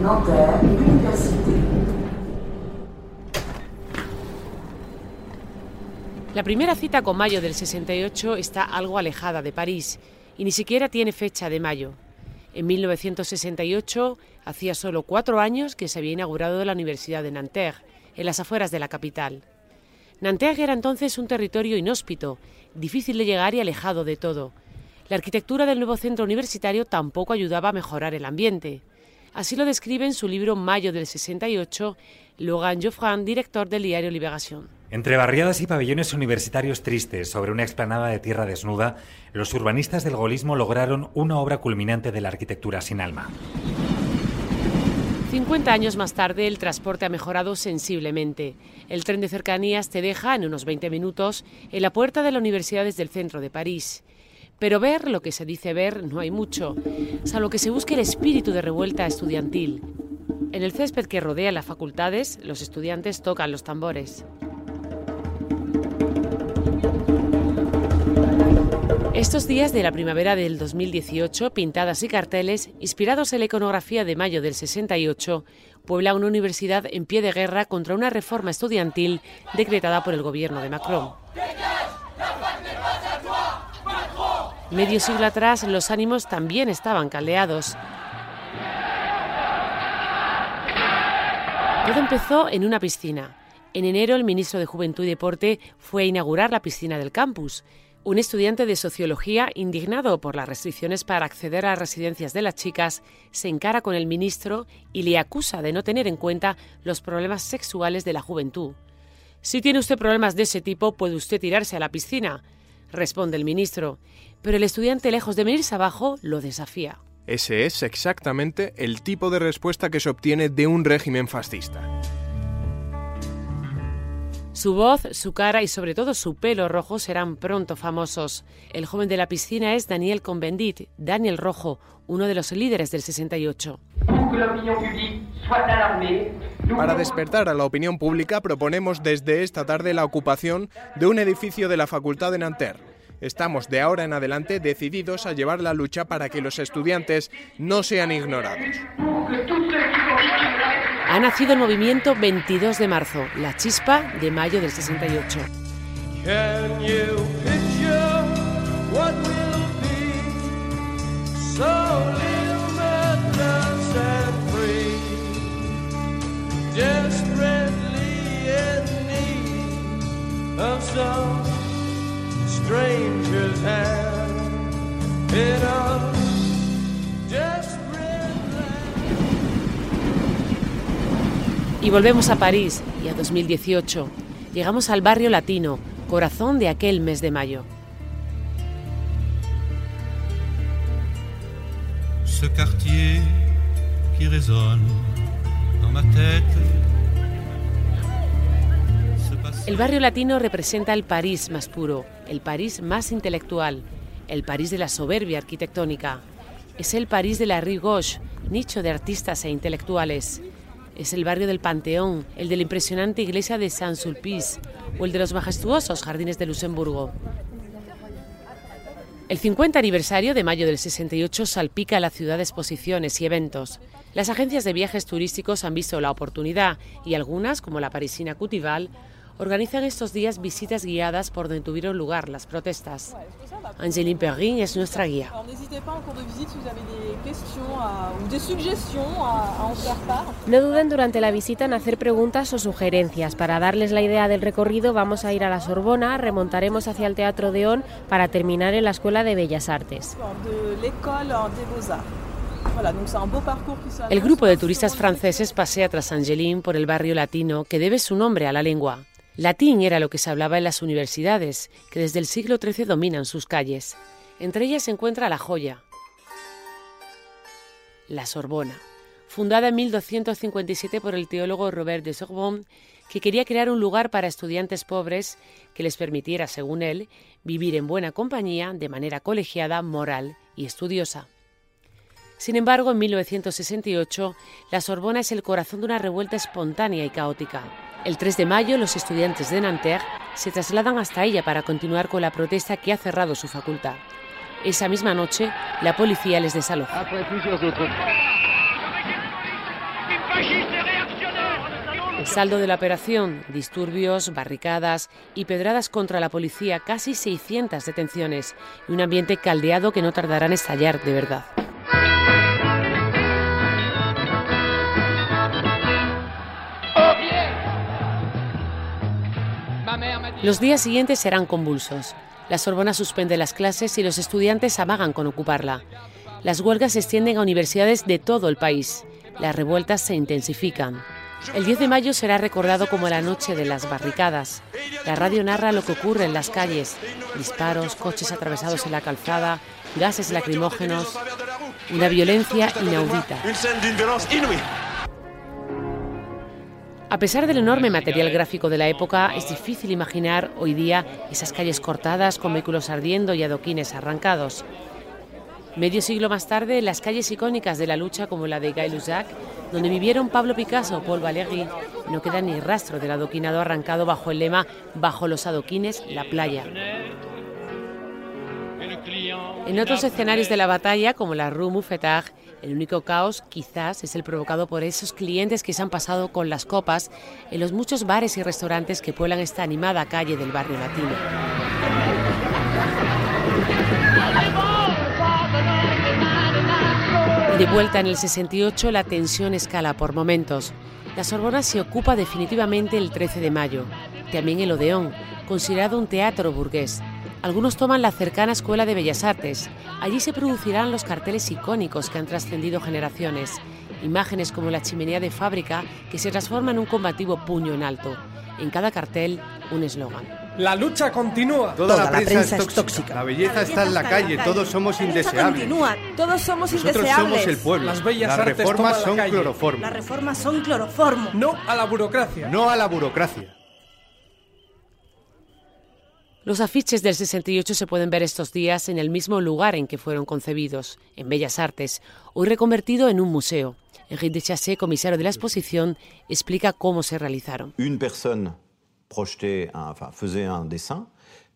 Nanterre. La primera cita con mayo del 68 está algo alejada de París y ni siquiera tiene fecha de mayo. En 1968 hacía solo cuatro años que se había inaugurado la Universidad de Nanterre, en las afueras de la capital. Nanterre era entonces un territorio inhóspito, difícil de llegar y alejado de todo. La arquitectura del nuevo centro universitario tampoco ayudaba a mejorar el ambiente. Así lo describe en su libro Mayo del 68 Logan director del diario Libération. Entre barriadas y pabellones universitarios tristes sobre una explanada de tierra desnuda, los urbanistas del golismo lograron una obra culminante de la arquitectura sin alma. 50 años más tarde, el transporte ha mejorado sensiblemente. El tren de cercanías te deja en unos 20 minutos en la puerta de la universidad desde el centro de París. Pero ver lo que se dice ver no hay mucho, salvo que se busque el espíritu de revuelta estudiantil. En el césped que rodea las facultades, los estudiantes tocan los tambores. Estos días de la primavera del 2018, pintadas y carteles, inspirados en la iconografía de mayo del 68, puebla una universidad en pie de guerra contra una reforma estudiantil decretada por el gobierno de Macron. Medio siglo atrás, los ánimos también estaban caldeados. Todo empezó en una piscina. En enero, el ministro de Juventud y Deporte fue a inaugurar la piscina del campus. Un estudiante de sociología, indignado por las restricciones para acceder a las residencias de las chicas, se encara con el ministro y le acusa de no tener en cuenta los problemas sexuales de la juventud. Si tiene usted problemas de ese tipo, puede usted tirarse a la piscina, responde el ministro. Pero el estudiante, lejos de venirse abajo, lo desafía. Ese es exactamente el tipo de respuesta que se obtiene de un régimen fascista. Su voz, su cara y sobre todo su pelo rojo serán pronto famosos. El joven de la piscina es Daniel Convendit, Daniel Rojo, uno de los líderes del 68. Para despertar a la opinión pública proponemos desde esta tarde la ocupación de un edificio de la Facultad de Nanterre. Estamos de ahora en adelante decididos a llevar la lucha para que los estudiantes no sean ignorados. Ha nacido el movimiento 22 de marzo, la chispa de mayo del 68. Can you picture what will be so limitless and free? Desperately in need of some Y volvemos a París y a 2018. Llegamos al barrio latino, corazón de aquel mes de mayo. ce quartier qui résonne dans ma tête. Ce passé El barrio latino representa el París más puro, el París más intelectual, el París de la soberbia arquitectónica. Es el París de la Rue Gauche, nicho de artistas e intelectuales. Es el barrio del Panteón, el de la impresionante iglesia de Saint-Sulpice o el de los majestuosos jardines de Luxemburgo. El 50 aniversario de mayo del 68 salpica a la ciudad de exposiciones y eventos. Las agencias de viajes turísticos han visto la oportunidad y algunas, como la parisina Cutival, organizan estos días visitas guiadas por donde tuvieron lugar las protestas. Angéline Perrin es nuestra guía. De. No duden durante la visita en hacer preguntas o sugerencias. Para darles la idea del recorrido vamos a ir a la Sorbona, remontaremos hacia el Teatro Deón para terminar en la Escuela de Bellas Artes. de. El grupo de turistas franceses pasea tras Angeline por el barrio latino que debe su nombre a la lengua. Latín era lo que se hablaba en las universidades, que desde el siglo XIII dominan sus calles. Entre ellas se encuentra La Joya, la Sorbona, fundada en 1257 por el teólogo Robert de Sorbonne, que quería crear un lugar para estudiantes pobres que les permitiera, según él, vivir en buena compañía de manera colegiada, moral y estudiosa. Sin embargo, en 1968, la Sorbona es el corazón de una revuelta espontánea y caótica. El 3 de mayo, los estudiantes de Nanterre se trasladan hasta ella para continuar con la protesta que ha cerrado su facultad. Esa misma noche, la policía les desaloja. El saldo de la operación, disturbios, barricadas y pedradas contra la policía, casi 600 detenciones y un ambiente caldeado que no tardará en estallar de verdad. Los días siguientes serán convulsos. La Sorbona suspende las clases y los estudiantes amagan con ocuparla. Las huelgas se extienden a universidades de todo el país. Las revueltas se intensifican. El 10 de mayo será recordado como la noche de las barricadas. La radio narra lo que ocurre en las calles. Disparos, coches atravesados en la calzada, gases lacrimógenos, una violencia inaudita. A pesar del enorme material gráfico de la época, es difícil imaginar hoy día esas calles cortadas con vehículos ardiendo y adoquines arrancados. Medio siglo más tarde, las calles icónicas de la lucha como la de Gay Lussac, donde vivieron Pablo Picasso o Paul Valéry, no queda ni rastro del adoquinado arrancado bajo el lema Bajo los adoquines, la playa. En otros escenarios de la batalla, como la Rue Mouffetard, el único caos quizás es el provocado por esos clientes que se han pasado con las copas en los muchos bares y restaurantes que pueblan esta animada calle del barrio latino. De vuelta en el 68, la tensión escala por momentos. La Sorbona se ocupa definitivamente el 13 de mayo. También el Odeón, considerado un teatro burgués. Algunos toman la cercana Escuela de Bellas Artes. Allí se producirán los carteles icónicos que han trascendido generaciones. Imágenes como la chimenea de fábrica que se transforma en un combativo puño en alto. En cada cartel, un eslogan. La lucha continúa. Toda, la, prensa, es tóxica. La belleza está en la calle. Todos somos indeseables. Continúa. Todos somos Nosotros indeseables. somos el pueblo. Las bellas Las artes reformas la son calle. cloroformo. Las reformas son cloroformo. No a la burocracia. No a la burocracia. Los afiches del 68 se pueden ver estos días en el mismo lugar en que fueron concebidos, en Bellas Artes, hoy reconvertido en un museo. Henri de Chassé, comisario de la exposición, explica cómo se realizaron. Une personne projetait, un- enfin, faisait un dessin.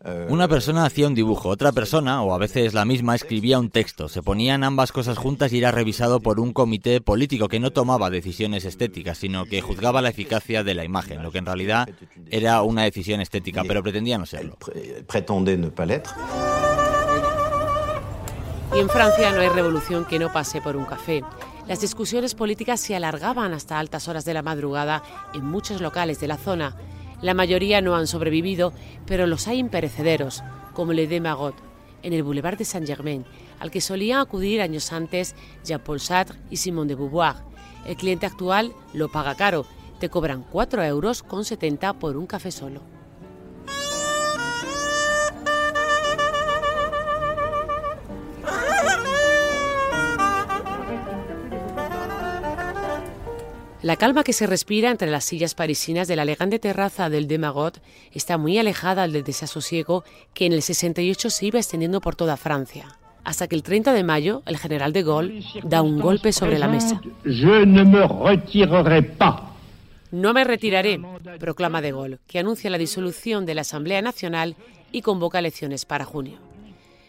Euh, Una persona hacía un dibujo, otra persona, o a veces la misma, escribía un texto. Se ponían ambas cosas juntas y era revisado por un comité político que no tomaba decisiones estéticas, sino que juzgaba la eficacia de la imagen, lo que en realidad era una decisión estética, pero pretendía no serlo. Y en Francia no hay revolución que no pase por un café. Las discusiones políticas se alargaban hasta altas horas de la madrugada en muchos locales de la zona. La mayoría no han sobrevivido, pero los hay imperecederos, como Le de Magot, en el Boulevard de Saint-Germain, al que solían acudir años antes Jean-Paul Sartre y Simone de Beauvoir. El cliente actual lo paga caro, te cobran 4 euros con 70 por un café solo. La calma que se respira entre las sillas parisinas de la elegante terraza del Demagot está muy alejada del desasosiego que en el 68 se iba extendiendo por toda Francia. Hasta que el 30 de mayo, el general de Gaulle da un golpe sobre la mesa. Je ne me retirerai pas. No me retiraré, proclama de Gaulle, que anuncia la disolución de la Asamblea Nacional y convoca elecciones para junio.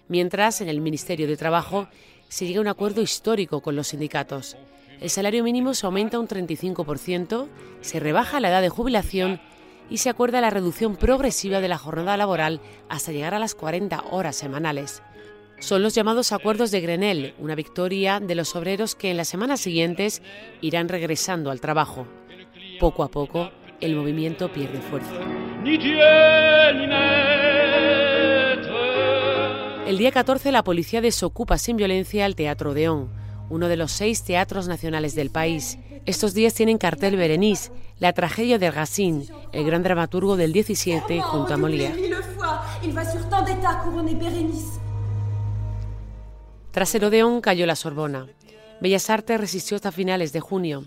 Mientras, en el Ministerio de Trabajo se llega a un acuerdo histórico con los sindicatos. El salario mínimo se aumenta un 35%, se rebaja la edad de jubilación y se acuerda la reducción progresiva de la jornada laboral hasta llegar a las 40 horas semanales. Son los llamados acuerdos de Grenelle, una victoria de los obreros que en las semanas siguientes irán regresando al trabajo. Poco a poco, el movimiento pierde fuerza. El día 14 la policía desocupa sin violencia el Teatro Odeón, uno de los seis teatros nacionales del país. Estos días tienen cartel Berenice, la tragedia de Racine, el gran dramaturgo del 17 junto a Molière. Tras el Odeón cayó la Sorbona. Bellas Artes resistió hasta finales de junio.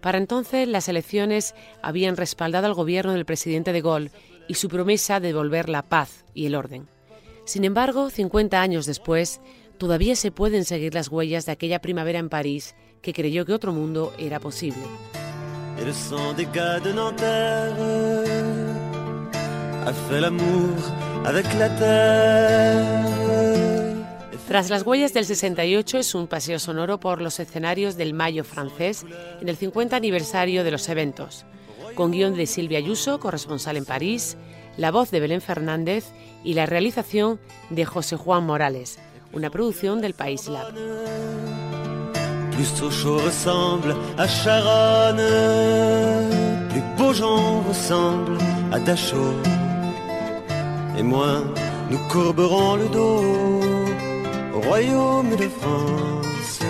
Para entonces las elecciones habían respaldado al gobierno del presidente de Gaulle y su promesa de devolver la paz y el orden. Sin embargo, 50 años después, todavía se pueden seguir las huellas de aquella primavera en París que creyó que otro mundo era posible. Et le sang des gars de Nanterre a fait l'amour avec la terre. Tras las huellas del 68 es un paseo sonoro por los escenarios del Mayo francés en el 50 aniversario de los eventos, con guion de Silvia Ayuso, corresponsal en París, la voz de Belén Fernández y la realización de José Juan Morales, una producción del País Lab. Plus Sochaux ressemble à Charonne, plus Beaujon ressemble à Dachau. Et moi, nous courberons le dos au royaume de France.